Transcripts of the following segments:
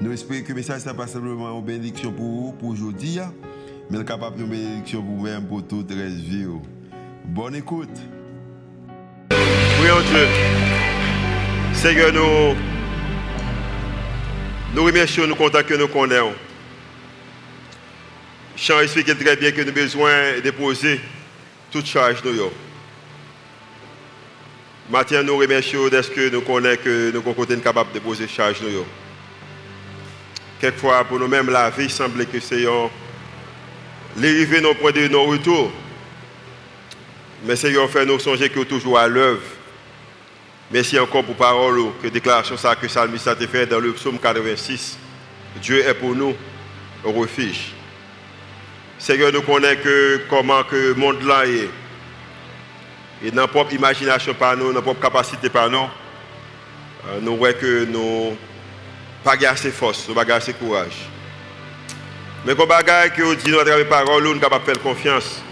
Nous espérons que le message n'est pas simplement une bénédiction pour vous, pour aujourd'hui, mais capable de bénédiction pour vous-même, pour toute la vie. Bonne écoute. Prions Dieu. Seigneur, nous, nous remercions, nous comptons que nous connaissons. Chant explique très bien que nous avons besoin de déposer toute charge nous. Maintenant, nous remercions de ce que nous connaissons que nous sommes capables de déposer charge nous. Quelquefois, pour nous-mêmes, la vie semble que c'est l'arrivée non point de nos retours. Mais Seigneur, fait nous songer que toujours à l'œuvre. Merci encore pour parole, que déclaration ça que Salmiste a fait dans le psaume 86. Dieu est pour nous un refuge. Seigneur, nous connaissons que comment que le monde là est. Et dans notre propre imagination par nous, notre propre capacité par nous, euh, nous voyons que nous pas assez force, nous pas assez courage. Mais comme bagaille que dit nous à travers parole, nous de faire confiance.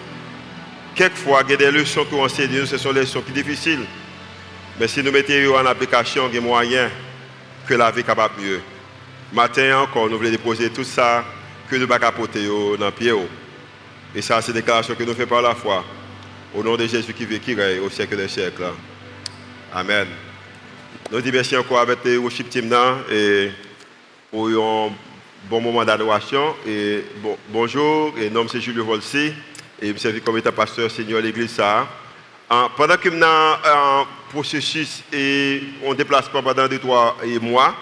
Quelquefois, il y a des leçons que enseignent, ce sont des leçons qui sont difficiles. Mais si nous mettons en application, il y a moyen que la vie est capable mieux. Matin encore, nous voulons déposer tout ça que nous ne pouvons pas dans le pied. Et ça, c'est une déclaration que nous faisons par la foi. Au nom de Jésus qui vit, qui règne au siècle des siècles. Amen. Nous disons merci encore avec le worship team et pour un bon moment d'adoration. Et bon, bonjour, et nom c'est Julio Volsi et je suis comme état pasteur seigneur l'église ça. pendant que nous avons un processus et on déplace pas pendant deux, trois mois,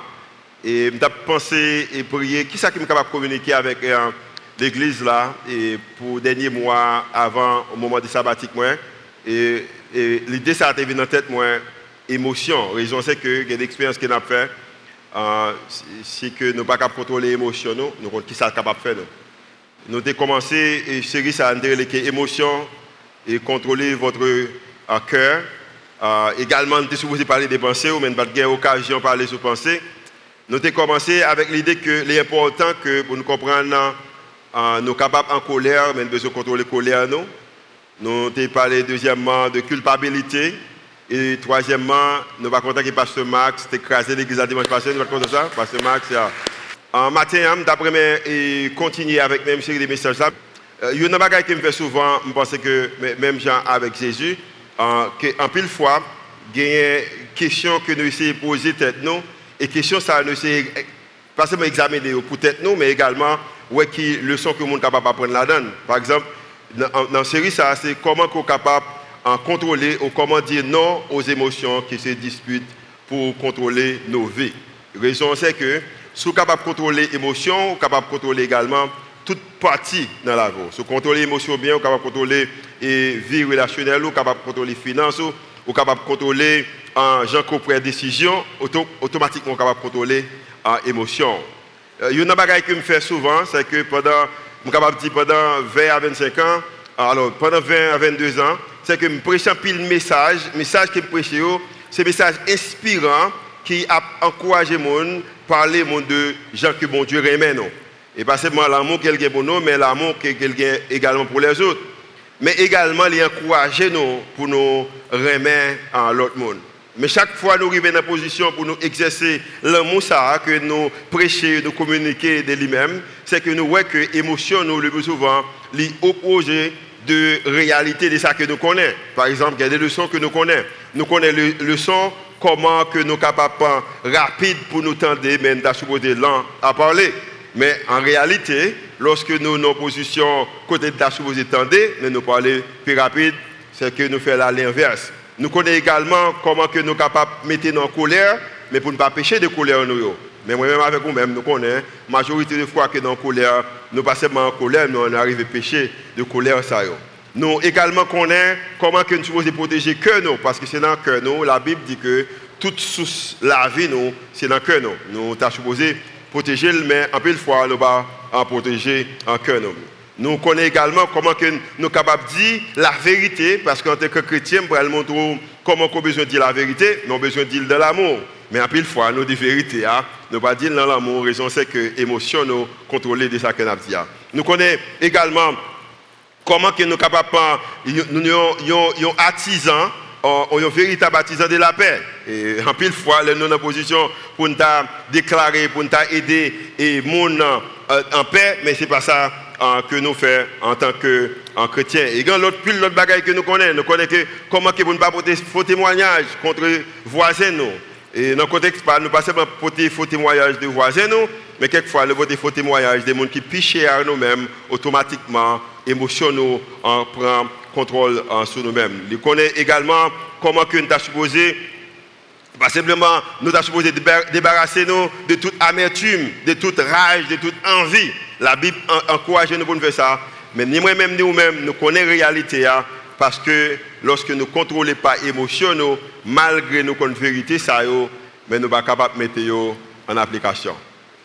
et je pensé et prié, qui est-ce qui est capable de communiquer avec euh, l'église là, et pour les derniers mois avant le moment du sabbatique. Et, l'idée, ça a été dans la tête, émotion. La raison, c'est que l'expérience qu'on a fait, euh, c'est que nous ne pouvons pas contrôler les émotions, nous, nous qui ça capable de faire. Nous, avons commencé, et série, les émotions et contrôler votre euh, cœur. Euh, également, nous avons parler des pensées, ou même pas de occasion de parler sur pensées. Nous avons commencé avec l'idée que l'important que pour nous comprendre, nous sommes capables en colère, mais nous contrôler la colère. Nous, nous avons parlé deuxièmement de culpabilité. Et troisièmement, nous allons content que Pasteur Max ait écrasé l'église à dimanche passé. Nous allons content ça. Pasteur Max, en matin, d'après et continuer avec même série de messages. Il y a une chose qui me fait souvent, je pense que même Jean avec Jésus, en pile fois, il y a une question que nous essayons de poser tête nous, et question ça nous essayons pas seulement examiner pour tête nous, mais également ouais qui leçon que le monde capable d'apprendre là-dedans. Par exemple, dans la série ça, c'est comment qu'on est capable en contrôler ou comment dire non aux émotions qui se disputent pour contrôler nos vies. La raison, c'est que si vous êtes capable de contrôler les émotions, vous êtes capable de contrôler également toute partie dans la vie. Si vous contrôlez les émotions bien, vous êtes capable de contrôler la vie relationnelle, vous êtes capable de contrôler les finances, vous êtes capable de contrôler en gens qui prennent décision, automatiquement vous êtes capable de contrôler les émotions. Il y a une chose que je fais souvent, c'est que pendant, je suis capable de dire pendant 20 à 25 ans, alors pendant 20 à 22 ans, c'est que je prêche un pile message, message que je prêche, c'est un message inspirant qui a encouragé les gens à parler de gens que bon Dieu remet. Et pas seulement l'amour qu'il a pour nous, mais l'amour qu'il a également pour les autres. Mais également, il encourager nous pour nous remettre à l'autre monde. Mais chaque fois nous arrivons dans la position pour nous exercer l'amour que nous prêcher, nous communiquer de lui-même, c'est que nous voyons que l'émotion, nous le plus souvent, les opposer de réalité de ça que nous connaissons. Par exemple, il y a des leçons que nous connaissons. Nous connaissons les leçons, comment que nous sommes capables rapide pour nous tendre, nous supposé lent à parler. Mais en réalité, lorsque nous sommes en position côté de la supposé tendre, mais nous parler plus rapide, c'est que nous faisons l'inverse. Nous connaissons également comment que nous sommes capables de mettre en colère, mais pour ne pas pécher de colère nous. Mais moi-même avec vous-même, nous connaissons, la majorité des fois que dans la colère, nous pas seulement en colère, nous on arrive à pécher de colère. Ça, nous également connaissons comment que nous supposons protéger que nous, parce que c'est dans le nous, la Bible dit que toute source la vie, nous, c'est dans le cœur nous. Nous sommes supposés protéger, mais en pile fois, nous pas en protéger en cœur. Nous connaissons également comment que nous sommes capables de dire la vérité, parce qu'en tant que chrétien, nous montrer comment nous avons besoin de dire la vérité, nous avons besoin de dire de l'amour. Mais en pile fois, nous disons vérité, hein? nous pas dire dans l'amour, raison c'est que l'émotion nous contrôler de ça que nous dit. Hein. Nous connaissons également comment que nous sommes capables, nous sommes artisans, un véritable artisan de la paix. Et en pile fois, nous sommes en position pour nous déclarer, pour nous aider et monde euh, en paix, mais ce n'est pas ça que nous faisons en tant que chrétiens. Et quand l'autre pile l'autre bagaille que nous connaissons, nous connaissons comment que ne pas porter faux témoignages contre voisins nous. Et dans le contexte, nous ne pas seulement porter faux témoignages de voisins nous, mais quelquefois nous porter faux témoignages des gens qui pichent à nous-mêmes automatiquement, émotionnellement, en prend contrôle sur nous-mêmes. Nous connaissons également comment nous sommes supposé pas simplement, nous sommes supposé débarrasser nous de toute amertume, de toute rage, de toute envie. La Bible encourage nous pour faire ça. Mais ni moi-même, ni nous-mêmes, nous connaissons la réalité. Hein, parce que lorsque nous ne contrôlons pas l'émotion, malgré nos vérité, ça, mais nous ne sommes pas capables de mettre en application.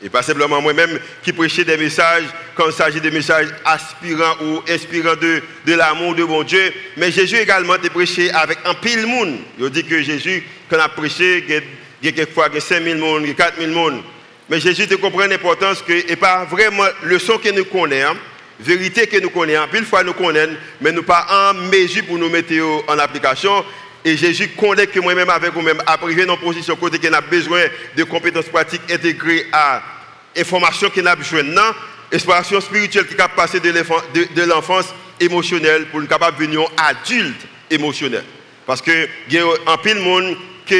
Et pas simplement moi-même qui prêchais des messages, quand il s'agit de messages aspirants ou inspirants de, de l'amour de mon Dieu, mais Jésus également a prêché avec un pile monde. Il dit que Jésus, quand il a prêché, il y a quelquefois 5 000 personnes, 4 000 personnes. Mais Jésus te comprend l'importance que, et pas vraiment le son que nous connaissons, vérité que nous connaissons, pile fois nous connaissons, mais nous pas en mesure pour nous mettre en application. Et Jésus connaît que moi-même avec vous-même, après dans une position côté qu'on a besoin de compétences pratiques intégrées à l'information qu'on a besoin non, exploration spirituelle qui est passer de l'enfance émotionnelle pour une capable de devenir adulte émotionnel. Parce que il y a un pile de monde qui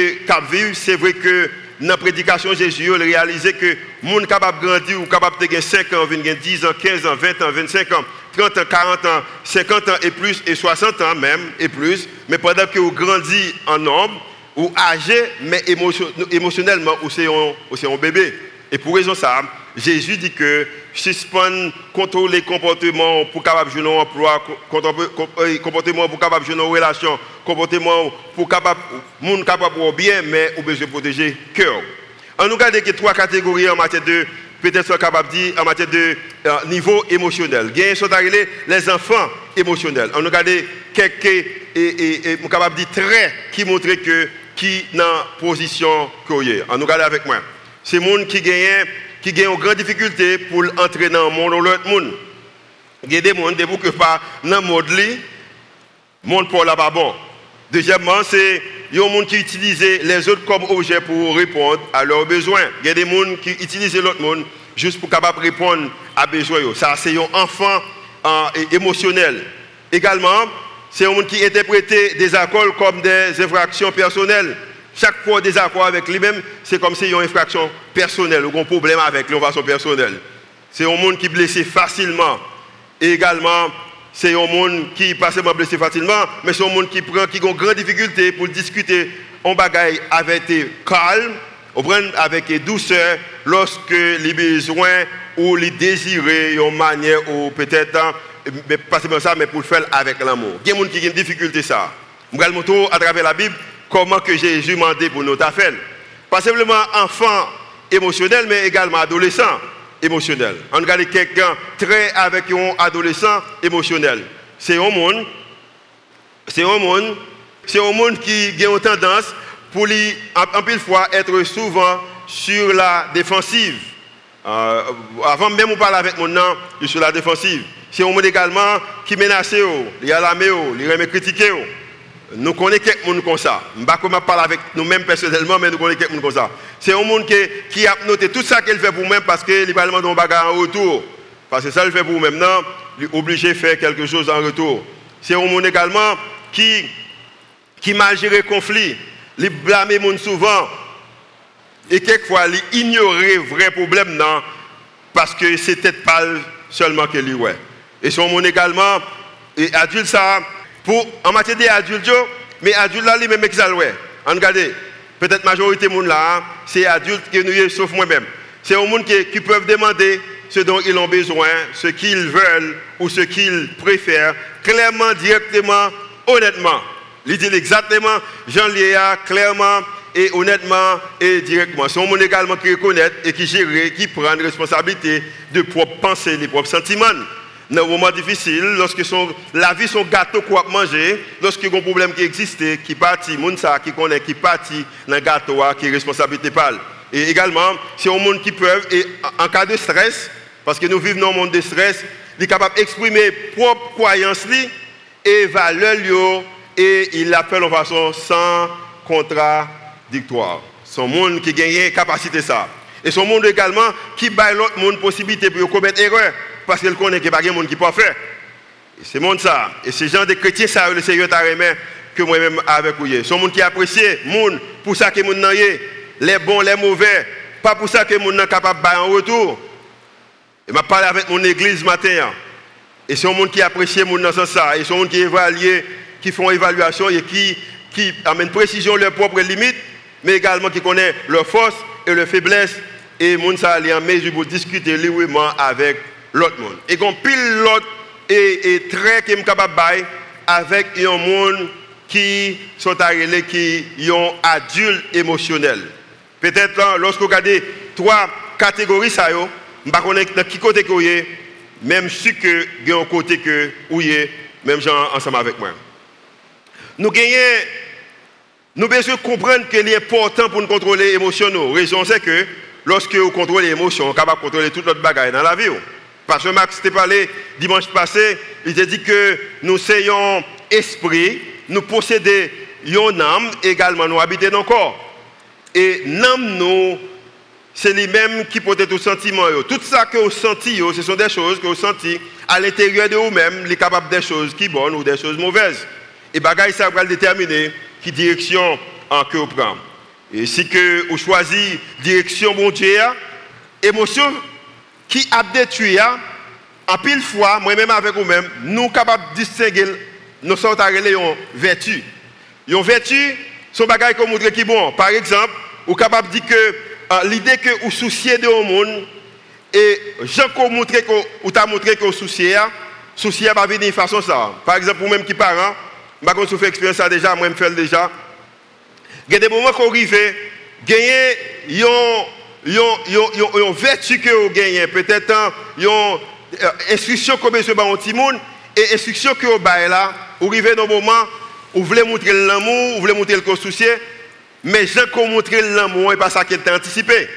vivre, c'est vrai que dans la prédication Jésus, il a réalisé que les gens capable de grandir ou capable de gagner 5 ans, 10 ans, 15 ans, 20 ans, 25 ans, 30 ans, 40 ans, 50 ans et plus, et 60 ans même et plus. Mais pendant que vous grandissez en nombre, ou âgé, mais émotionnellement, ou c'est un, bébé. Et pour raison ça, Jésus dit que suspendre, contrôler les comportements pour capable jouer un emploi, euh, comportement pour capable jouer une relation, comportement pour capable, monde capable bien, mais on besoin de protéger cœur. On nous regarde que trois catégories en matière de, peut-être capable dire, en matière de euh, niveau émotionnel. Les enfants émotionnels. On nous regarde quelques, capable dire traits qui montrent que, qui dans position qu'il On nous regarde avec moi. C'est gens qui gagnent qui ont une grande difficulté pour entrer dans le monde ou l'autre monde. Il y a des gens qui ne pas dans le monde, le monde pour là-bas bon. Deuxièmement, c'est des gens qui utilisent les autres comme objets pour répondre à leurs besoins. Il y a des gens qui utilisent l'autre monde juste pour capable répondre à leurs besoins. Ça, c'est un enfant euh, émotionnel. Également, c'est un monde qui interprète des accords comme des infractions personnelles. Chaque fois des accords avec lui-même, c'est comme a une infraction personnelle ou un problème avec lui, façon personnelle. C'est un monde qui est blessé facilement. Et également, c'est un monde qui pas seulement blessé facilement, mais c'est un monde qui prend, qui a une grande difficulté pour discuter en bagaille avec calme, avec douceur, lorsque les besoins ou les désirs, une manière ou peut-être, mais pas seulement ça, mais pour le faire avec l'amour. Il y a des gens qui ont une difficulté ça. Je vais à travers la Bible comment que Jésus m'a demandé pour notre affaire? Pas simplement enfant émotionnel, mais également adolescent émotionnel. On regarde quelqu'un très avec un adolescent émotionnel. C'est un monde, c'est un monde, c'est un monde qui a une tendance pour être souvent sur la défensive. Euh, avant même de parler avec mon nom, je suis sur la défensive. C'est un monde également qui menace, il a l'armée, il remet critiquer. Nous connaissons quelqu'un comme ça. Je ne sais pas parler avec nous-mêmes personnellement, mais nous connaissons quelqu'un comme ça. C'est un monde qui, a noté tout ça qu'il fait pour nous-mêmes parce qu'il va demander un en retour. Parce que ça, il fait pour nous-mêmes. Non, il est obligé de faire quelque chose en retour. C'est un monde également qui, qui mal gère le conflit. Il blâme les gens souvent. Et quelquefois, il ignore les vrais problèmes non, parce que c'est peut-être pas seulement qu'il ouais. Et c'est un monde également, et adulte ça, pour, en matière d'adultes, mais adultes là, lui-même, qui On regarde, peut-être majorité de monde là, c'est adultes qui nous sauf moi-même. C'est un monde qui, qui peuvent demander ce dont ils ont besoin, ce qu'ils veulent ou ce qu'ils préfèrent, clairement, directement, honnêtement. Il dit exactement, Jean Léa, clairement et honnêtement et directement. C'est un monde également qui reconnaît et qui gère, qui prend responsabilité de propres pensées, de propres sentiments. Dans un moment difficile, lorsque la vie son gâteau qu'on manger, lorsque y a un problème qui existe, qui partit, qui connaît, qui partit dans le gâteau, qui est responsabilité pas. Et également, c'est un monde qui peut, et en cas de stress, parce que nous vivons dans un monde de stress, il est capable d'exprimer propre croyance et valeur et il l'appelle en façon sans contradictoire. Son monde qui gagne capacité ça. Et son monde également qui baille l'autre monde possibilité pour commettre erreur parce qu'il connaît qu'il n'y a pas de monde qui peut faire. C'est le monde ça. Et ces gens de chrétiens, ça, le Seigneur t'a que moi-même avec vous. C'est un monde qui apprécie, monde pour ça que monde les bons, les mauvais, pas pour ça que monde est capable de en retour. Et m'a parlé avec mon église matin. Et c'est un monde qui apprécie monde dans ce sens Et c'est un monde qui évalue, qui font évaluation et qui, qui amène précision leurs propres limites, mais également qui connaît leurs forces et leurs faiblesses. Et monde ça en mesure pour discuter librement avec l'autre monde. Et qu'on pile l'autre et, et qui est capable avec un monde qui sont arrivés qui sont adultes émotionnels. Peut-être lorsque vous regardez trois catégories, ça, je ne sais pas qui côté vous même si que vous un côté que vous même gens ensemble avec moi. Nous gagnons, nous besoin comprendre qu'il est important pour nous contrôler les émotions. La raison c'est que lorsque vous contrôlez les émotions, vous êtes capable de contrôler toute notre bagaille dans la vie. Que Max t'ai parlé dimanche passé, il t'a dit que nous soyons esprit, nous possédons une âme, également nous habitons dans le corps. Et l'âme, nous, c'est lui-même qui être au sentiment. Tout ça que vous sentez, ce sont des choses que vous sentez à l'intérieur de vous-même, les capables des choses qui bonnes ou des choses mauvaises. Et bagaille, ça va déterminer qui direction en que vous prenez. Et si que vous choisissez direction bon Dieu, émotion qui a détruit, en pile fois, moi-même avec vous-même, nous sommes capables de distinguer nos sortes de vertu. Une vertu, son bagage qu'on montre qui bon. Par exemple, vous capable de dire que euh, l'idée que vous souciez de au monde, et Jean qu'on montre vous t'a montré que vous souciez, souciez va venir de façon ça. Par exemple, pour même qui parent, je vais fait expérience ça déjà, moi je fais déjà. Il y a des moments qu'on arrive, gagner une vertu que vous gagnez, peut-être une euh, instruction que vous avez petit monde et instruction que vous avez là, vous arrivez dans un moment où vous voulez montrer l'amour, vous voulez montrer le souci, mais je qu'on montrer l'amour et pas ça qu'il t'a anticipé.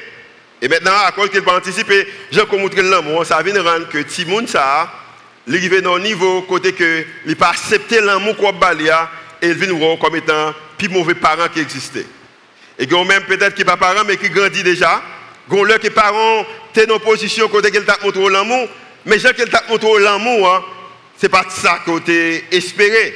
Et maintenant, à cause qu'il pas anticipé, je qu'on montrer l'amour, ça vient rendre que Timoun ça, il arrive dans un niveau côté que il pas accepter l'amour qu'on balia et il vient voir comme étant plus mauvais parent qui existait. Et a même peut-être qui pas parent mais qui grandit déjà, gon là que parents t'es en position côté qu'il t'a montré l'amour, mais je qu'il t'a montré l'amour, hein, c'est pas ça que tu espéré.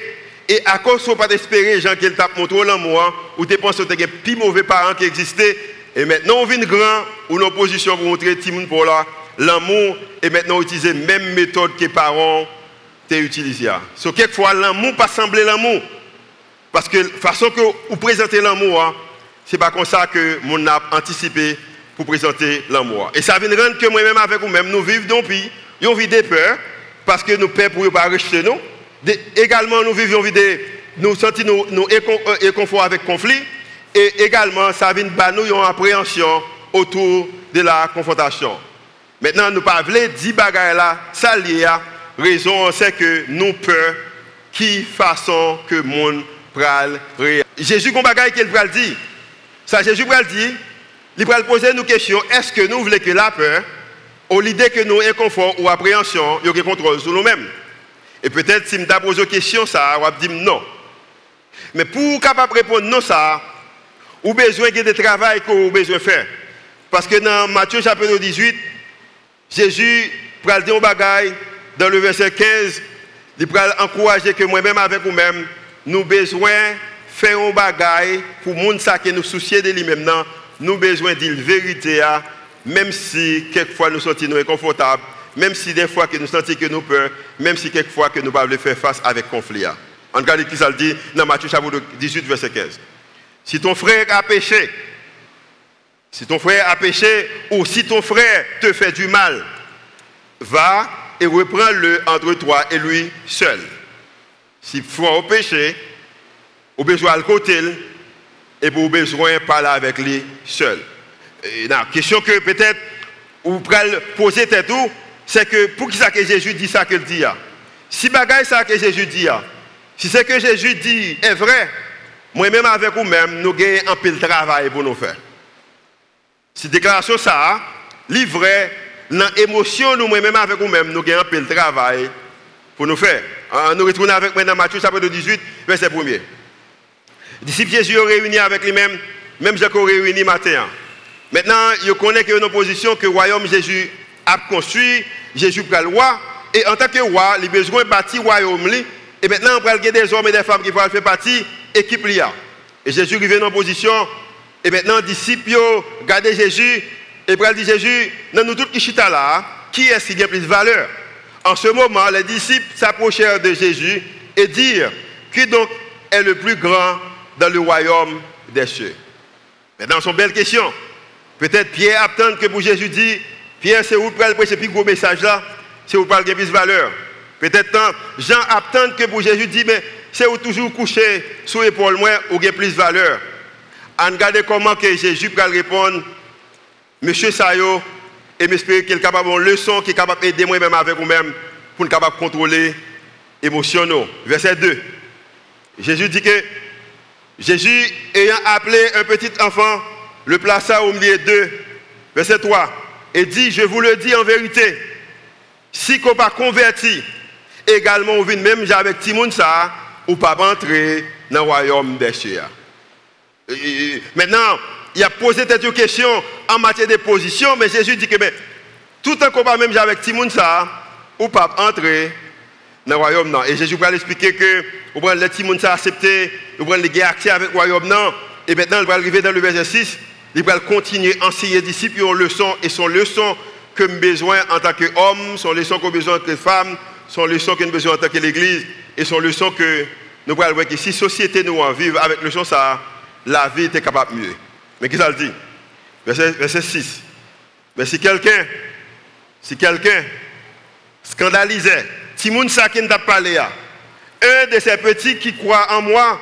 Et à cause de pas d'espérer, Jean qu'il t'a montré l'amour, ou tu penses que tu as plus mauvais parents qui existaient, et maintenant on vient grand, ou nos position pour montrer pour l'amour, et maintenant utiliser même méthode que les parents ont utilisée. So, quelquefois, l'amour pas sembler l'amour. Parce que la façon que vous présentez l'amour, hein, n'est pas comme ça que mon a anticipé pour présenter l'amour. Et ça vient rendre que moi-même avec vous-même, nous vivons dans pays, une vie de peur, parce que nous peur pour ne pas rejeter nous. également, nous vivons une vie de nous sentons nous, nous inconfort avec conflit. Et également, ça vient de nous une appréhension autour de la confrontation. Maintenant, nous pas dire bagaille là, ça lié à raison, c'est que nous peur qui façon que le monde pral Jésus qu'on bagaille qu'il pral dit. Ça Jésus pral dit, il pral poser nous question, est-ce que nous voulons que la peur au l'idée que nous inconfort ou appréhension, il y a contrôle sur nous-mêmes? Et peut-être si je me pose une question ça, on va dire non. Mais pour capable répondre non ça, ou besoin de travail que vous besoin de faire. Parce que dans Matthieu chapitre 18, Jésus pral dire bagaille dans le verset 15, il pral encourager que moi-même avec vous-même, nous besoin faire un bagaille pour monde ça qui nous soucier de lui-même nous besoin dire vérité même si quelquefois nous sentons inconfortables, même si des fois que nous sentons que nous peur, même si quelquefois que nous ne pouvons pas faire face avec conflit. En regarde qui ça le dit dans Matthieu chapitre 18 verset 15. Si ton frère a péché, si ton frère a péché ou si ton frère te fait du mal, va et reprends-le entre toi et lui seul. Si frère au péché, ou besoin à côté, et pour besoin parler avec lui seul. La question que peut-être vous pouvez poser tête c'est que pour qui ça que Jésus dit ça qu'il dit Si bagaille ça que Jésus dit si ce que Jésus dit est vrai, moi-même avec vous-même, nous avons un peu de travail pour nous faire. Si déclaration ça, livré, dans l'émotion, nous, moi-même avec vous-même, nous avons un peu de travail pour nous faire. Nous retournons avec maintenant Matthieu chapitre 18, verset 1 disciples Jésus ont réuni avec lui-même, même Jacques réuni matin. Maintenant, il connaît qu'il y a une position que le royaume Jésus a construit, Jésus prend le roi, et en tant que roi, il a besoin de bâtir le royaume. Et maintenant, on va des hommes et des femmes qui vont faire partie de l'équipe. Et Jésus arrive en position, et maintenant, les disciples regardent Jésus, et ils dit Jésus, dans nous tous qui sommes là, qui est-ce qui a plus de valeur? En ce moment, les disciples s'approchèrent de Jésus et dirent, qui donc est le plus grand dans le royaume des cieux Maintenant, c'est une belle question. Peut-être Pierre attend que pour Jésus dit, Pierre, c'est où le prêcher plus gros message là, c'est où parle plus de valeur? Peut-être Jean attend que pour Jésus dit, mais c'est où toujours coucher sous l'épaule moins ou plus de valeur? En regardant comment que Jésus peut répondre, Monsieur Sayo, et m'espérer qu'il est capable de leçon qui est capable d'aider moi-même avec vous-même pour être capable de contrôler émotionnellement. Verset 2. Jésus dit que Jésus, ayant appelé un petit enfant, le plaça au milieu d'eux. Verset 3. Et dit, je vous le dis en vérité, si qu'on pas converti, également on vient même avec Timoun ça, ou pas entrer dans le royaume des cieux. Maintenant, il a posé cette question en matière de position, mais Jésus dit que tout un combat même avec Timoun ça, ou pas entrer dans le royaume. Et Jésus va expliquer que le Timoun ça accepté, il va les accès avec le royaume. Et maintenant, il va arriver dans le verset 6, il va continuer à enseigner aux disciples une leçon, et son leçon que nous besoin en tant qu'homme, son leçon que besoin en tant que femme, son leçon nous besoin en tant que l'Église, et son leçon que nous allons voir que si la société nous en vive avec leçon ça, la vie est capable de mieux. Mais qu'est-ce qu'il dit? Verset, verset 6. Mais si quelqu'un, si quelqu'un scandalisait, qui n'a parlé, un de ces petits qui croient en moi,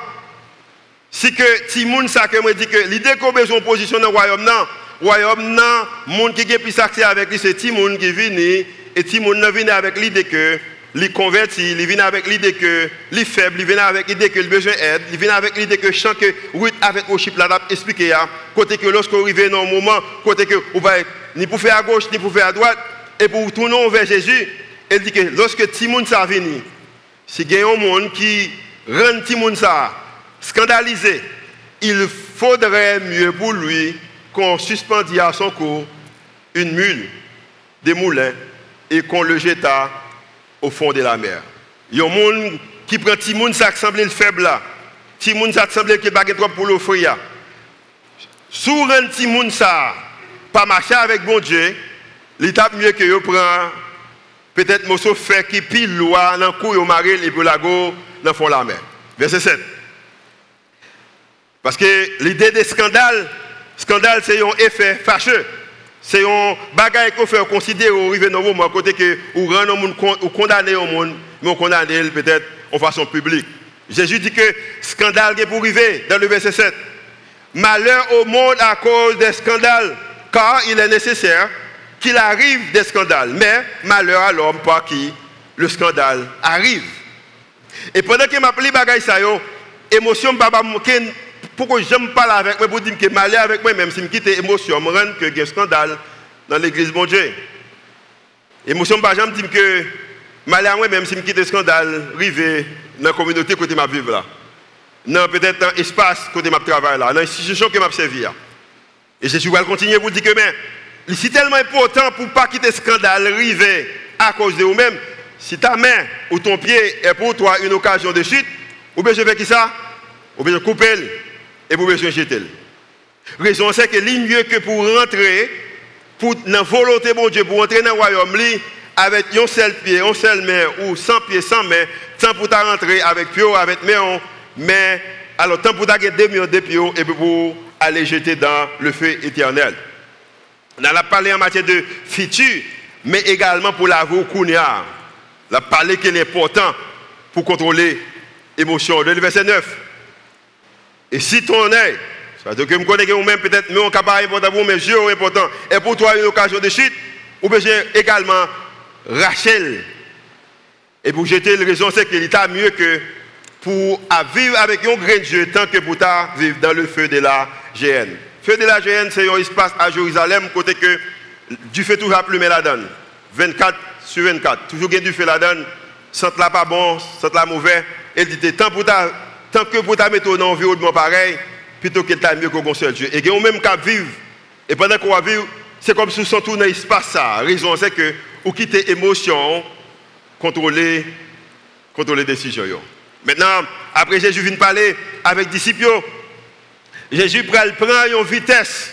si que Timoun ça me dit que l'idée qu'on a besoin de position dans le royaume, non, royaume, non, monde qui a plus accès avec lui, c'est Timoun qui vient, et Timoun vient avec l'idée que il converti, il vient avec l'idée que les faible, il vient avec l'idée que le besoin d'aide, il vient avec l'idée que chant que Ruth avec Oship là expliqué côté que lorsqu'on arrive dans un moment, côté que vous va ni pour faire à gauche ni pour faire à droite et pour tourner vers Jésus, il dit que lorsque Timoun ça venu, si il y a un monde qui rend Timoun ça scandalisé, il faudrait mieux pour lui qu'on suspendit à son cou une mule, des moulins et qu'on le jeta au fond de la mer. Il y a un monde qui prend Timoun, ça semble le faible là. Timoun, ça semble qu'il n'y trop pour l'offrir. Sous un Timoun, ça, pas marcher avec bon Dieu, l'étape mieux que je prend peut-être morceau fait qui pile loi dans le cou, au la go dans fond de la mer. Verset 7. Parce que l'idée des scandales, scandale, c'est un effet fâcheux. C'est un bagage qu'on fait considérer au arriver dans moment, côté que ou rendre monde ou condamner au monde, mais on condamne peut-être en façon publique. Jésus dit que scandale est pour arriver dans le verset 7. Malheur au monde à cause des scandales, car il est nécessaire qu'il arrive des scandales, mais malheur à l'homme par qui le scandale arrive. Et pendant que m'a pris bagage ça émotion baba pourquoi j'aime parler avec moi pour dire que malheur avec moi, même si je quitte l'émotion, je rends que y a un scandale dans l'église, mon Dieu. Émotion, je me dire que malheur moi, même si je quitte le scandale, arrivé dans la communauté côté ma vivre là. Dans peut-être dans l'espace côté ma travail là, dans l'institution que m'a servi. Et je suis continuer pour dire que mais, c'est tellement important pour ne pas quitter le scandale arrivé à cause de vous-même. Si ta main ou ton pied est pour toi une occasion de chute, ou bien je fais qui ça? Ou bien je coupe et pour besoin jeter. Raison c'est que mieux que pour rentrer, pour la volonté de Dieu, pour entrer dans le royaume, avec un seul pied, un seul main, ou sans pied, sans main, tant pour rentrer avec pied, avec main, mais alors tant pour gagner deux millions de pieds et pour aller jeter dans le feu éternel. On a parlé en matière de futur, mais également pour la voie Kounia. On a parlé qu'il est important pour contrôler l'émotion. Le verset 9. Et si ton œil Parce que je connais que vous-même, peut-être, mais on pas important pour vous, mais Dieu est important. Et pour toi, une occasion de chute, ou besoin également Rachel. Et pour jeter le raison, c'est qu'il est mieux que pour vivre avec un grain de Dieu tant que pour vivre dans le feu de la GN. Feu de la GN, c'est un espace à Jérusalem, côté que du feu toujours plus la donne. 24 sur 24. Toujours du feu la donne. Sans la pas bon, sans la mauvais. Elle dit, tant, pour ta, tant que pour ta dans un environnement pareil, plutôt que tu mieux qu'on seul Dieu. Et on même qu'à vivre. Et pendant qu'on va vivre, c'est comme si on tourne dans l'espace. La raison, c'est que vous quittez émotion, contrôler, contrôler les décisions. Maintenant, après Jésus vient parler avec les disciples, Jésus prend une vitesse.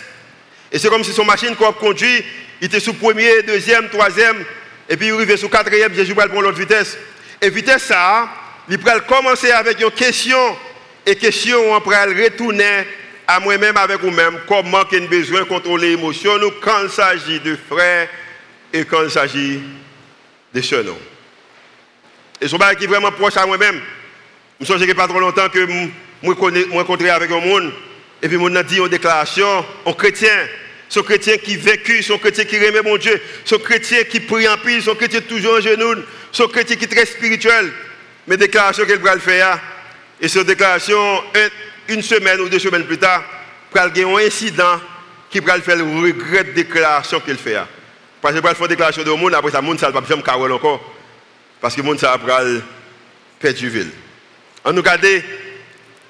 Et c'est comme si son machine qu'on conduit, il était sous premier, deuxième, troisième, et puis il arrive sous quatrième, Jésus prend l'autre vitesse. Et vitesse ça, il prend commencer avec une question et question, on peut retourner à moi-même avec vous-même comment qu'on a besoin de contrôler l'émotion quand il s'agit de frères et quand il s'agit de sœurs. Et ce qui est vraiment proche à moi-même. Je me souviens pas trop longtemps que je rencontré avec un monde et puis on a dit une déclaration, un chrétien, son chrétien qui vécu, son chrétien qui remet mon Dieu, son chrétien qui prie en pile, son chrétien toujours en genoux, son chrétien qui est très spirituel. Mais déclaration qu'elle va faire, et cette déclaration, une semaine ou deux semaines plus tard, il y a un incident qui va faire le regret de déclaration qu'il fait. Parce que va faire une déclaration de monde, après ça, le monde ne va pas faire encore. Parce que le monde va perdre du ville. On nous regarde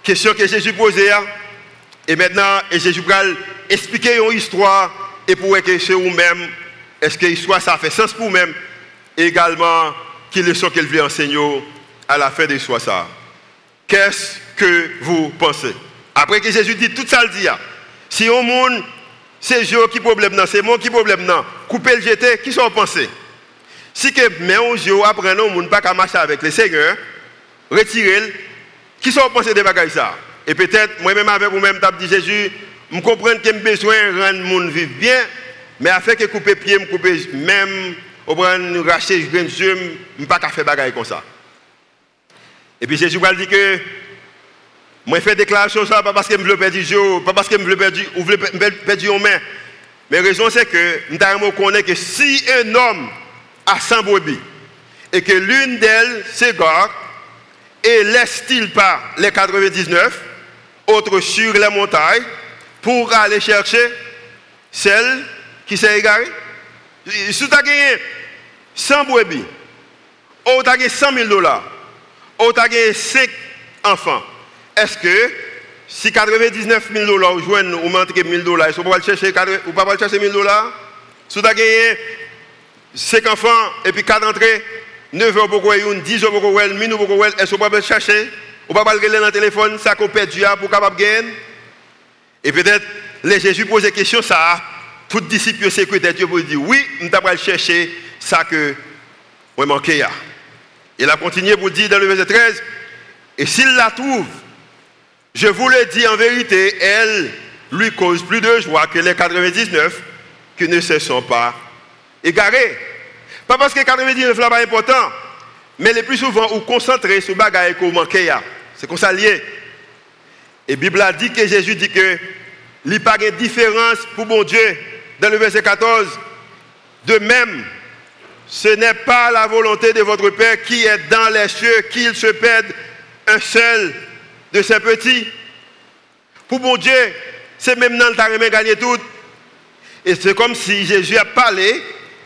question que Jésus posait. Et maintenant, Jésus va expliquer une histoire et pour que c'est vous-même, est-ce que l'histoire ça fait sens pour vous-même et également, quelle leçon qu'il veut enseigner à la fin de l'histoire ça. Qu'est-ce que vous pensez? Après que Jésus dit tout ça, le dit, si au monde, c'est Dieu qui problème, c'est moi qui problème, couper le jeter, qui sont pensés? Si que mais on Dieu apprend au monde pas qu'à marcher avec le Seigneur, retirer, qui sont pensés de bagages ça? Et peut-être, moi-même avec vous-même, tu dit Jésus, je comprends que j'ai besoin de rendre le monde vivre bien, mais afin que couper pied, me couper même, au prendre racheter je ne pas faire bagaille comme ça. Et puis Jésus va dire que moi je fais déclaration ça pas parce que je veux perdre Dieu, pas parce que je veux perdre ou veux perdre main. Mais la raison c'est que nous connaît que si un homme a 100 brebis et que l'une d'elles s'égare et laisse-t-il pas les 99 autres sur les montagnes pour aller chercher celle qui s'est égarée? Si tu as gagné 100 brebis, ou tu as gagné 100 000 dollars, ou tu as gagné 5 enfants, est-ce que si 99 000 dollars ou joignent ou 1 000 dollars, vous ne chercher, pas chercher 1000 dollars? Si tu as gagné 5 enfants et puis 4 entrées, 9 euros pour une, 10 euros pour 1000 euros pour est-ce que vous ne chercher? Ou pas regarder dans le téléphone, ça qu'on perd pour capable gagner? Et peut-être, les Jésus pose des questions, ça, tout disciple sécurité, Dieu vous dire oui, nous allons chercher ça que vous manquez. Il a continué pour dire dans le verset 13, et s'il la trouve, je vous le dis en vérité, elle lui cause plus de joie que les 99 qui ne se sont pas égarés. Pas parce que 99 n'est pas important, mais le plus souvent, vous concentrez sur choses que vous manquez. C'est comme ça. Et Bible a dit que Jésus dit que il différence pour mon Dieu. Dans le verset 14, de même, ce n'est pas la volonté de votre Père qui est dans les cieux qu'il se perde un seul de ses petits. Pour mon Dieu, c'est même dans le gagné tout. Et c'est comme si Jésus a parlé,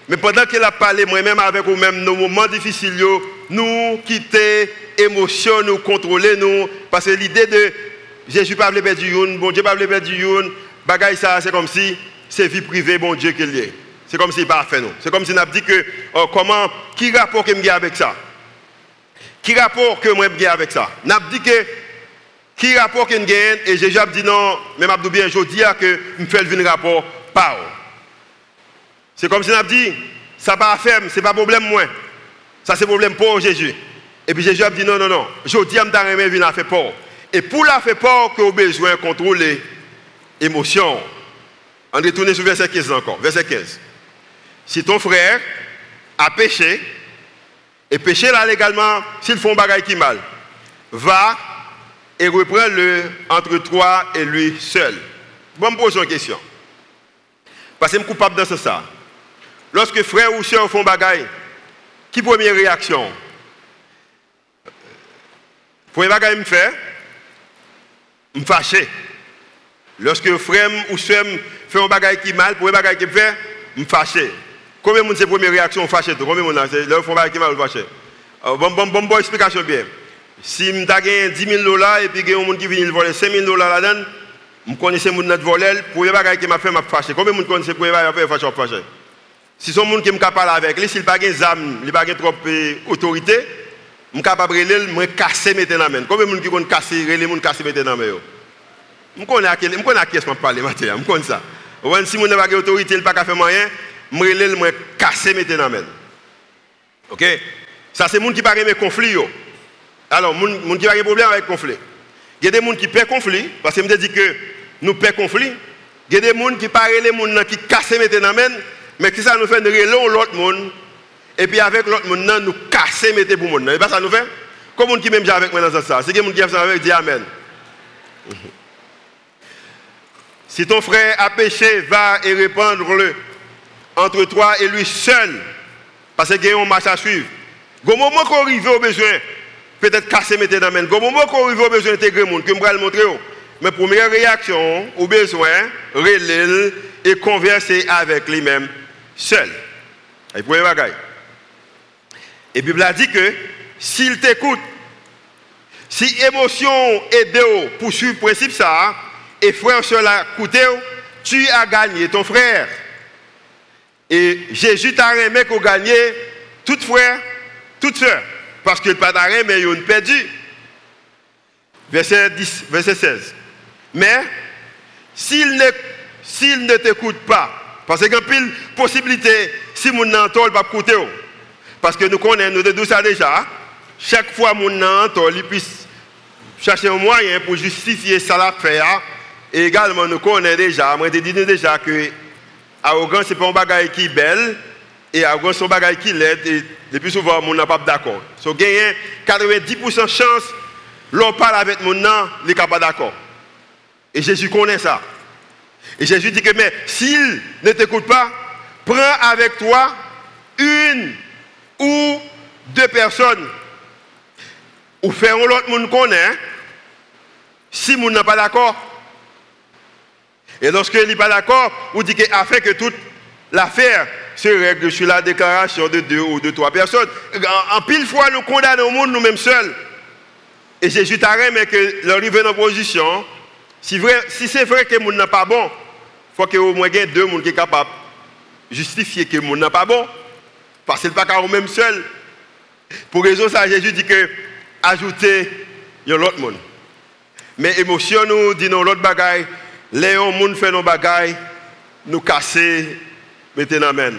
mais pendant qu'il a parlé, moi-même avec vous-même, nos moments difficiles, nous quitter, émotion, nous contrôler, nous. Parce que l'idée de Jésus pas perdre du bon Dieu pas perdre du bagaille ça, c'est comme si c'est vie privée, bon Dieu qu'il y est. C'est comme s'il pas fait nous. C'est comme si on a dit que oh, comment, qui rapport que me avec ça? Qui rapport que moi j'ai avec ça? On a dit que qui rapport que gagne et Jésus a dit non, même Abdou bien je dis que me fait le rapport pas. C'est comme si a dit ça pas faire, c'est pas problème moi. Ça c'est problème pour Jésus. Et puis Jésus a dit non non non, je dis à me venir faire peur. Et pour la faire peur que vous besoin de contrôler l'émotion. On retourne sur verset 15 encore, verset 15 si ton frère a péché, et péché là légalement, s'il font bagaille qui mal, va et reprends-le entre toi et lui seul. Bon, me poser une question. Parce que je suis coupable dans ça. Lorsque frère ou soeur font bagaille, qui première réaction? Premier bagaille me fait, me fâcher. Lorsque frère ou soeur fait un bagaille qui mal, premier bagaille qui me fait, me fâcher. Combien de monde c'est première réaction fâché Combien de c'est leur qui mal fâché? Euh, Bon bon bon bon explication bien. Si je gagné 10 000 dollars et puis il monde qui vient voler 5 000 dollars là-dedans, je connais ces gens qui volé, premier bagaille qui m'a fait m'a fâché. Combien de monde connaissent premier bagaille qui m'a fait fâché? Si son monde qui capable avec lui, s'il n'a pas zam, il n'a pas trop d'autorité, je suis capable de casser mettre dans main. Combien de monde qui connaît casser, les gens casser mettre dans main Je connais à qui je parle maintenant, je connais ça. Si mon n'a pas d'autorité, il n'a pas faire moyen, je me casser mettre. OK? Ça c'est monde qui pas aimer conflit Alors, monde qui pas problème avec conflit. Il y a des gens qui perdent conflit parce que me dit que nous perdons conflit. Il y a des gens qui parlent les gens qui cassent mettre mais qui ça nous fait nous relons l'autre monde et puis avec l'autre monde nous casser mettre pour monde. Et pas ça nous fait? Comme monde qui même avec moi dans ça. C'est que monde qui fait avec amen. Si ton frère a péché, va et répandre-le entre toi et lui seul. Parce qu'il y a un marche à suivre. Au moment qu'on arrive au besoin, peut-être casser mettre dans. Au moment qu'on arrive au besoin d'intégrer le monde, que je vais le montrer. Mais première réaction, au besoin, relayer et converser avec lui-même seul. Et pour bagaille. Et Bible a dit que s'il t'écoute, si émotion et deux poursuivent le principe ça, et frère cela coûté, tu as gagné ton frère. Et Jésus t'a remis qu'on gagné tout frère, toute soeur. Parce que le pas mais il a perdu. Verset, 10, verset 16. Mais s'il ne, s'il ne t'écoute pas, parce qu'il y a pile possibilité, si mon n'entend pas coûter. Parce que nous connaissons, nous de ça déjà. Chaque fois mon entend, il puisse chercher un moyen pour justifier ça la fait. Et également, nous connaissons déjà, moi je dis déjà que arrogance, ce n'est pas un bagage qui est belle, et arrogance, c'est un bagage qui l'aide, et le plus souvent, on n'a pas d'accord. So, gagner 90% de chance, l'on parle avec mon nom, il n'est pas d'accord. Et Jésus connaît ça. Et Jésus dit que, mais s'il ne t'écoute pas, prends avec toi une ou deux personnes. Ou faire l'autre monde connaît, si monde n'est pas d'accord. Et lorsque il n'est pas d'accord, vous dit que afin que toute l'affaire se règle sur la déclaration de deux ou de trois personnes. En, pile fois, nous condamnons le monde nous-mêmes seuls. Et Jésus t'a mais que l'arrivée dans position, si, si c'est vrai que le monde n'est pas bon, faut qu'il y ait au moins deux personnes qui sont capables de justifier que le monde n'est pas bon. Parce que ce n'est pas même seul. Pour raison ça, Jésus dit que ajouter l'autre monde. Mais émotion nous dit non l'autre bagaille, les monde fait nos bagailles, nous casser, mettez dans main.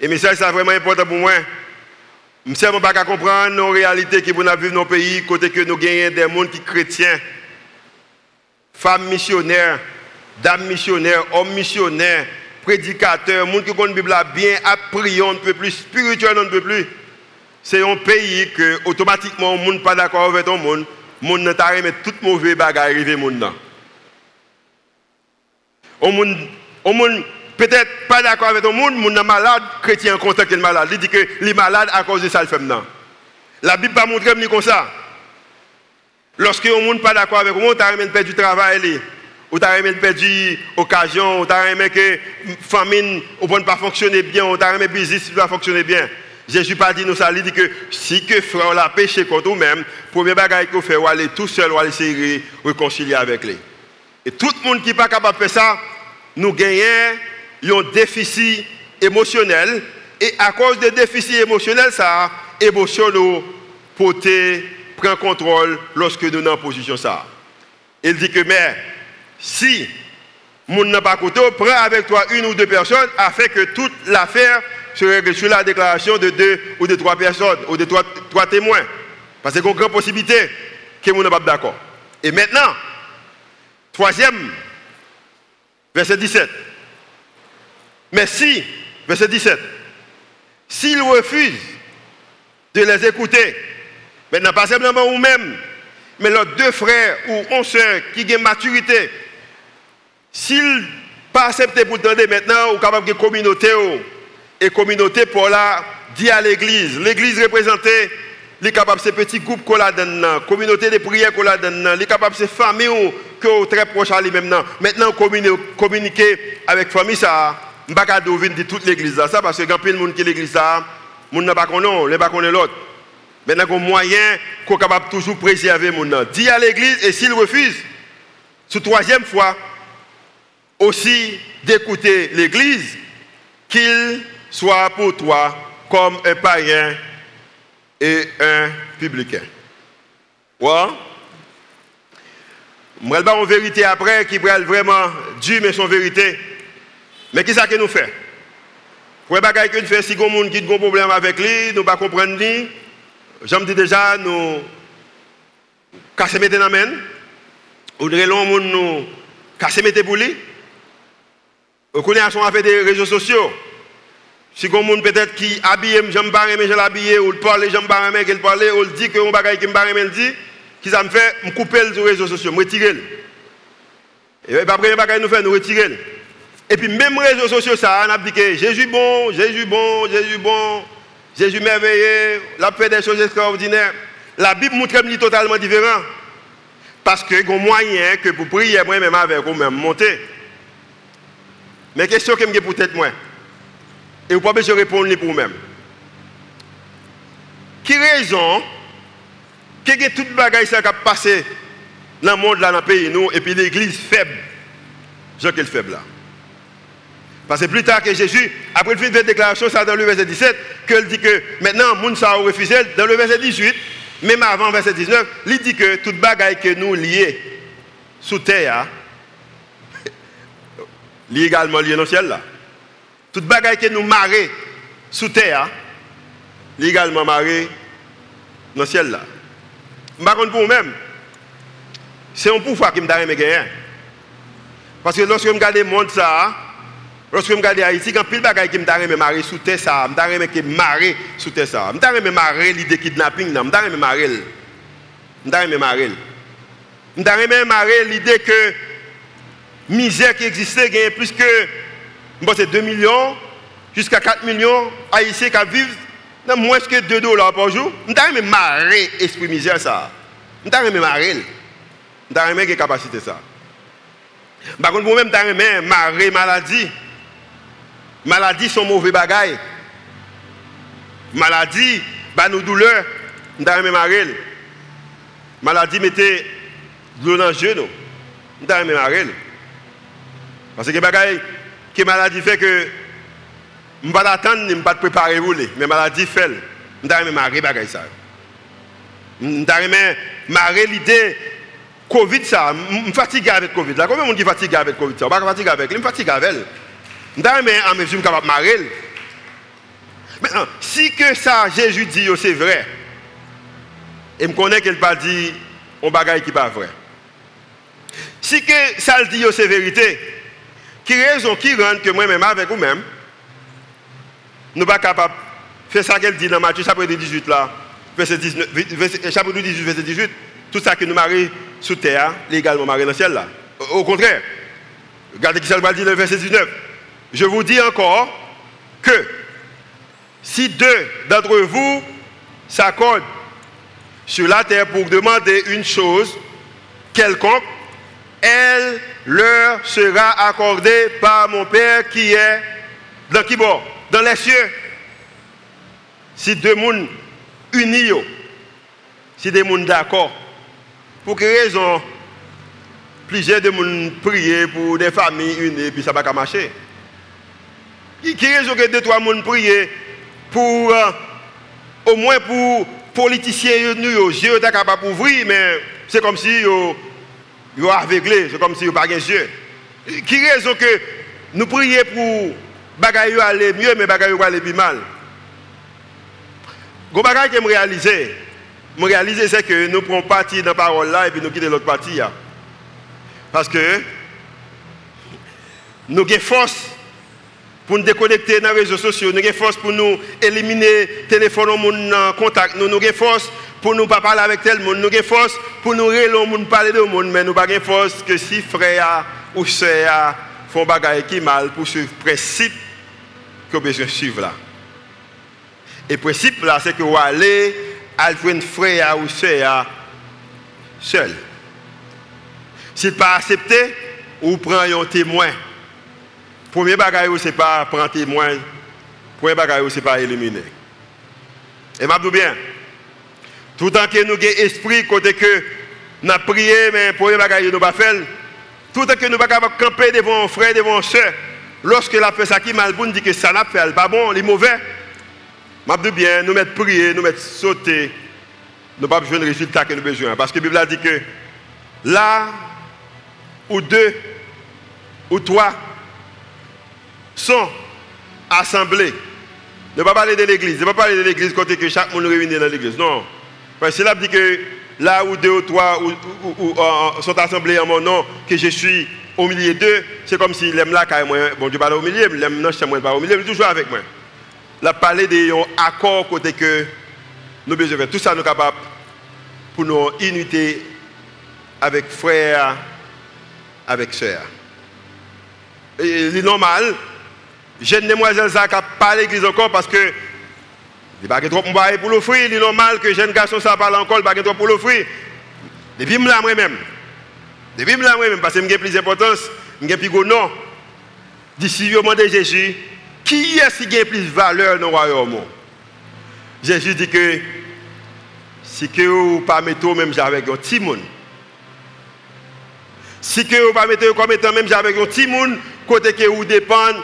Et ça c'est vraiment important pour moi. Je ne pas comprendre nos réalités qui nous vivons dans nos pays, côté que nous gagnons des mondes qui chrétiens, femmes missionnaires, dames missionnaires, hommes missionnaires, prédicateurs, gens qui connaissent la Bible bien, appris, on ne peut plus, spirituel, on ne peut plus. C'est un pays que automatiquement, le monde n'est pas d'accord avec monde, le monde n'a pas tout mauvais bagages arriver monde On monde peut-être pas d'accord avec ton monde, monde malade, chrétien content qu'il est malade. Il dit que est malade à cause de ça le fait. La Bible pas montrer comme ça. Lorsque on monde pas d'accord avec monde, tu as perdu du travail ou tu as perdu occasion, ou tu as que famine ne pas fonctionner bien, ou tu as business ne pas fonctionner bien. Jésus pas dit nous ça, il dit que si que frère l'a péché contre nous-mêmes, premier bagage qu'il fait, ou aller tout seul, ou aller se réconcilier avec lui. Et tout le monde qui n'est pas capable de faire ça, nous gagnons un déficit émotionnel. Et à cause des déficits émotionnels, ça, émotion nous porter, prend contrôle lorsque nous sommes en position ça. Il dit que, mais, si mon n'a pas coûté, prends avec toi une ou deux personnes afin que toute l'affaire se règle sur la déclaration de deux ou de trois personnes ou de trois, témoins. Parce y a une grande possibilité que mon n'a pas d'accord. Et maintenant, troisième, verset 17. Mais si, verset 17, s'ils refusent de les écouter, maintenant pas simplement vous-même, mais leurs deux frères ou onze sœurs qui ont maturité, S'il pas accepté pour tendre maintenant, ou capable de communauté et communauté pour la dire à l'église. L'église représentée, les capable ces petits groupes qu'on a dans communauté de prière qu'on a dans les capable ces familles que très proche à lui maintenant. Maintenant communiquer avec famille ça, pas capable de toute l'église ça parce que quand il y a qui l'église ça, monde n'a pas connaît, les pas l'autre. Maintenant, il y a moyen qu'on toujours préserver mon nom. Dis à l'église et s'il refuse, sous troisième fois, aussi d'écouter l'église, qu'il soit pour toi comme un païen et un publicain. Ouais? Je vais en vérité après qui va vraiment Dieu mais son vérité. Mais qu'est-ce que nous fait? Pour les que nous fait, si quelqu'un qui a un problème avec lui, nous ne pas comprendre lui. J'aime dis déjà, nous casser dans la. Ou nous casser mettre pour lui. Vous connaissez fait des réseaux sociaux. Si quelqu'un peut-être qui habille, j'aime pas mais je l'habille, ou le parle, j'aime pas mais qu'il parle, ou le dit que bagage qui me il dit, qui ça me fait, me couper sur les réseaux sociaux, me retirer. Et après, bagage nous fait, nous retirer. Et puis même les réseaux sociaux, ça, on a dit que Jésus bon, Jésus bon, Jésus bon, Jésus merveilleux, la fait des choses extraordinaires. La Bible montre que totalement différent. Parce que y a moyen que pour prier, moi-même avec vous-même, monter. Mais question que je peut-être moi. Et vous pouvez répondre pour vous-même. Qui raison que y a toute bagaille qui a passé dans le monde dans le pays nous et puis l'église faible. Jean qu'elle faible là. Parce que plus tard que Jésus, après le fin de la déclaration, ça dans le verset 17, qu'il dit que maintenant, moun ça refusé, dans le verset 18, même avant verset 19, il dit que toute bagaille que nous lions sous terre, li également lié dans le ciel là. Toute bagaille que nous marrer sous terre, li également marrer dans le ciel là. Par contre pour vous-même, c'est un pouvoir qui me donne Parce que lorsque je regarde le monde ça, lorsque je regarde Haïti, quand pile bagaille qui me donne marrer sous terre ça, me donne que marrer sous terre ça. Me donne l'idée kidnapping, me donne marrer. Me donne marrer. Me donne marrer l'idée que misère qui existait, plus que 2 millions jusqu'à 4 millions haïtiens qui vivent dans moins que 2 dollars par jour. Je suis marrer esprit misère ça. Je suis marrer. Je suis capacité ça. Par contre, moi-même, je suis marrer maladie. Maladie sont mauvais bagailles. Maladie, bah nous douleurs. Je suis marrer. Maladie mettait de l'eau dans le jeu. Je suis marrer. Parce que bagaille que maladie fait que je ne vais pas attendre, je ne vais pas préparer rouler, mais maladie fait. Je vais marrer bagaille ça. Je vais marrer l'idée Covid ça, je suis fatigué avec Covid. Combien de monde qui fatigué avec Covid? Je ne suis pas fatigué avec, je avec. Je vais en mesure capable de marrer. Maintenant, si que ça Jésus dit c'est vrai, et je connais qu'elle pas dit un bagaille qui pas vrai. Si que ça le dit c'est vérité, qui raison qui rend que moi-même avec vous-même, nous ne sommes pas capables. De faire ça qu'elle dit dans Matthieu chapitre 18 là, verset 19, chapitre 18, verset 18, tout ça que nous marions sous terre, légalement mariés dans le ciel là. Au contraire, regardez qui ça va dire dans le verset 19. Je vous dis encore que si deux d'entre vous s'accordent sur la terre pour demander une chose quelconque, elle leur sera accordée par mon Père qui est dans qui bord? Dans les cieux. Si deux mondes unis, si des mondes d'accord, pour quelle raison plusieurs de monde prier pour des familles unies puis ça ne va pas marcher? Qui raison que deux, trois mondes prier pour, euh, au moins pour politiciens, nous, yeux, capable d'ouvrir, mais c'est comme si ils sont aveuglés, c'est comme si ils n'ont pas de yeux. Qui raison que nous prions pour bagaille aller mieux, mais bagaille aller plus mal. Ce bagaille que je réalise, je réalise c'est que nous prenons parti dans la parole et nous quittons l'autre partie. Parce que nous avons force pour nous déconnecter dans les réseaux sociaux, nous avons force pour nous éliminer téléphone en contact, nous avons force pour nous pas parler avec tel monde, nous avons force pour nous parler de monde, mais nous n'avons pas force que si frère ou soeur font bagaille qui mal pour suivre le principe que vous besoin suivre là. Et le principe là, c'est que vous allez à un frère ou soeur seul. S'il pas accepté, ou prenez un témoin. Premier bagaille, ce n'est pas prendre témoin. Premier bagaille, ce n'est pas éliminer. Et m'a bien. Tout temps que nous avons esprit, côté que nous prié, mais premier bagaille, nous pas fait. Tout le temps que nous ne pas camper devant un frère, devant un soeur. Lorsque la fait ça qui mal bon, dit que ça n'a fait, pas bon, est mauvais. M'a bien, nous mettre prier, nous mettre sauter. Nous pas besoin de résultat que nous avons besoin. Parce que la Bible a dit que là ou deux ou trois sont assemblés. Ne pas parler de l'église. Ne pas parler de l'église côté que chaque monde réunit dans l'église. Non. Parce que là dit que là où deux ou trois sont assemblés en mon nom, que je suis au milieu d'eux, c'est comme si l'aime là, quand moi, bon au milieu, l'aime non, je pas au milieu, mais toujours avec moi. Là, parler des accords côté que nous besoin faire. Tout ça, nous capables pour nous unité avec frères, avec sœurs. C'est normal, jeune demoiselle ça n'a pas l'église encore parce que il n'y a pas trop pour l'offrir. Il est normal que jeune garçon ça parle encore, il n'y a pas trop pour l'offrir. Depuis que je moi-même, depuis que je moi-même, parce que j'ai plus d'importance, j'ai plus de nom. D'ici le moment de Jésus, qui est-ce qui a plus de valeur dans le royaume Jésus dit que si que vous ne pas mettre même avec un petit monde, si que vous ne pas mettre comme étant même avec un petit monde, côté que vous dépendez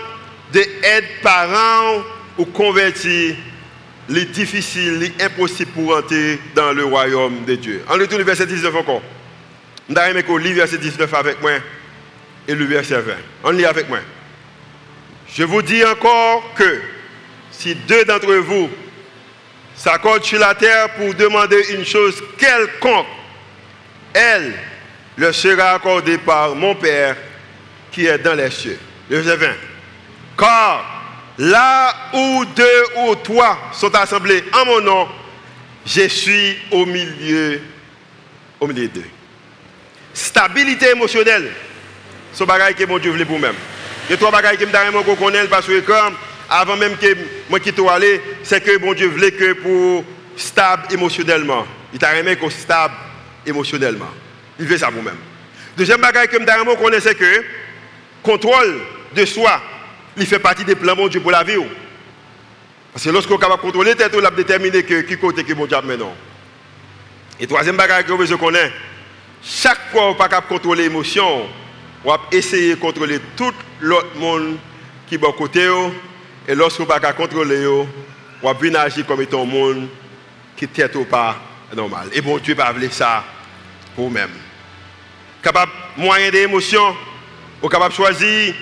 de aide parents ou convertir les difficiles, les impossibles pour entrer dans le royaume de Dieu. On retourne verset 19 encore. Nous lire le verset 19 avec moi et le verset 20. On lit avec moi. Je vous dis encore que si deux d'entre vous s'accordent sur la terre pour demander une chose quelconque, elle leur sera accordée par mon Père qui est dans les cieux. Le verset 20. Car Là où deux ou trois sont assemblés en mon nom, je suis au milieu, au milieu d'eux. Stabilité émotionnelle, ce que mon Dieu voulait pour même. Il trois bagages que je connais parce que comme avant même que moi quitte aller, c'est que mon Dieu voulait que pour stable émotionnellement. Il t'a remis qu'on stable émotionnellement. Il veut ça pour même. Deuxième bagage que je connais, c'est que contrôle de soi il fait partie des plans de Dieu pour la vie. Parce que lorsqu'on est capable de contrôler tête, on déterminé que qui côté que mon Dieu maintenant. Et troisième bagage que je connais, chaque fois qu'on n'est pas capable de contrôler l'émotion, on va essayer de contrôler tout l'autre monde qui est à côté. Et lorsqu'on n'est pas capable de contrôler, on va agir comme étant un monde qui est tête ou pas normal. Et bon Dieu va vouloir ça pour vous-même. Capable moyen d'émotion, on est capable choisir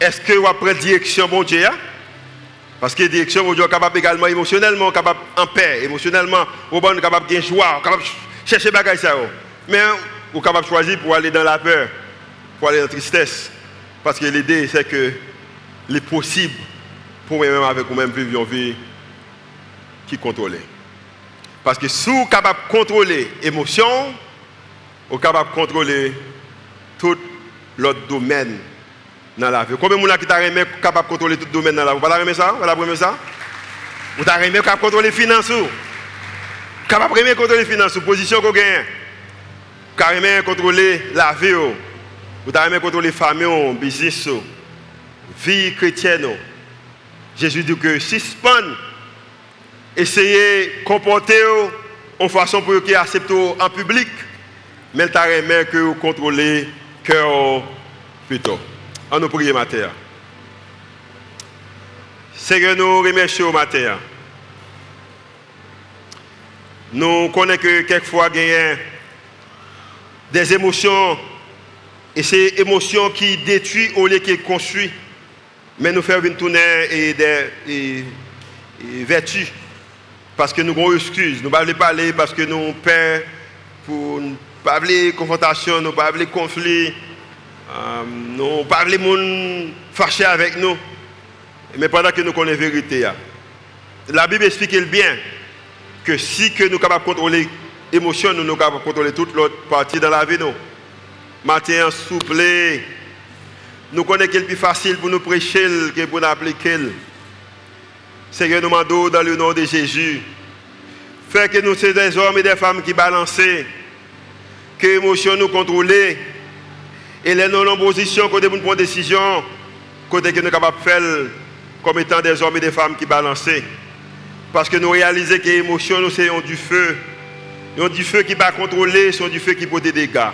est-ce que vous prenez direction bon Dieu hein? Parce que direction bon Dieu est capable également émotionnellement, capable en paix, émotionnellement, vous êtes capable de joie, capable de chercher des ça. Oh. Mais vous êtes capable de choisir pour aller dans la peur, pour aller dans la tristesse. Parce que l'idée, c'est que les possible pour moi-même avec vous-même vivre une vie qui contrôle. Parce que si vous êtes capable de contrôler l'émotion, vous êtes capable de contrôler tout l'autre domaine dans la vie. Combien de gens qui t'a capable de contrôler tout le domaine dans la vie Vous pas ça? Vous n'avez ça? Vous avez capable de contrôler les finances Capable de contrôler les finances, position que vous gagnez? Contrôler la vie. Vous avez contrôler la famille, le business, la vie chrétienne. Jésus dit que suspend, essayez de comporter en façon pour qu'ils acceptent en public, mais vous avez que vous contrôlez le cœur plutôt. On nous prie matin. Seigneur, nous remercions matin. Nous connaissons que quelquefois a des émotions et ces émotions qui détruisent au lieu qui construisent. Mais nous faisons une tournée et des vertus. Parce que nous avons excuses. Nous ne pouvons pas parler parce que nous peur pour ne pas confrontation, nous ne pas parler conflit. Nous parlons les gens fâchés avec nous. Mais pendant que nous connaissons la vérité, la Bible explique bien que si nous sommes capables de contrôler l'émotion, nous sommes capables de contrôler toute l'autre partie de la vie. Nous. Matin, souple, Nous connaissons qu'il est plus facile pour nous prêcher que pour nous appliquer. Seigneur, nous demandons dans le nom de Jésus. Fais que nous soyons des hommes et des femmes qui balancent, que les émotions nous contrôlent. Et les non en position côté pour prendre décision, côté que nous sommes capables de faire comme étant des hommes et des femmes qui balancent. Parce que nous réalisons que les émotions, nous sommes du feu. Nous du feu qui pas contrôler, sont du feu qui peut des dégâts.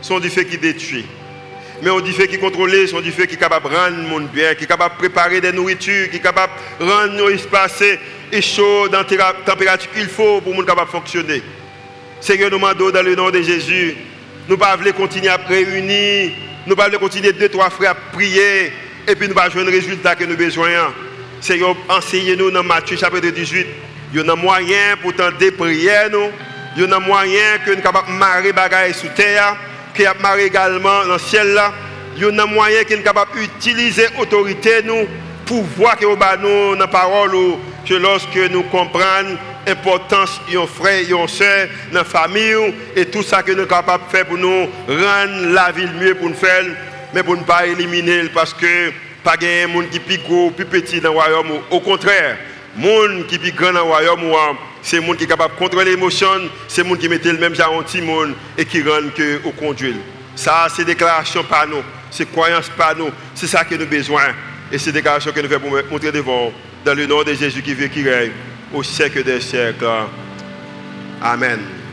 Sont du feu qui détruit. Mais on dit feu qui contrôle, sont du feu qui est capable de rendre le monde bien, qui est capable de préparer des nourritures, qui est capable de rendre nos espaces et chaud dans la température qu'il faut pour le monde capable de fonctionner. Seigneur, nous demandons dans le nom de Jésus, nous ne pas continuer à réunir, nous ne pas continuer deux, trois frères à prier, et puis nous pas jouer le résultat que nous avons besoin. Seigneur, enseignez-nous dans Matthieu chapitre 18. Il y a moyen pour tenter nous. Il y a un moyen que nous sommes marrer bagaille sous terre qui a marré également dans le ciel il y a moyen qui est capable d'utiliser l'autorité nous pour voir que nous dans la parole que lorsque nous comprenons l'importance de frère, de soeur, la famille et tout ça que nous sommes capables de faire pour nous rendre la ville mieux pour nous faire, mais pour ne pas éliminer parce que pas de monde qui est plus gros, plus petit dans le royaume. Au contraire, monde qui est plus grand dans le royaume c'est monde qui est capable de contrôler l'émotion, c'est monde qui met le même genre petit monde et qui rend que au conduit. Ça, c'est déclaration par nous, c'est croyance par nous, c'est ça que nous avons besoin. Et c'est déclaration que nous faisons pour montrer devant, dans le nom de Jésus qui vit, qui règne, au siècle des siècles. Amen.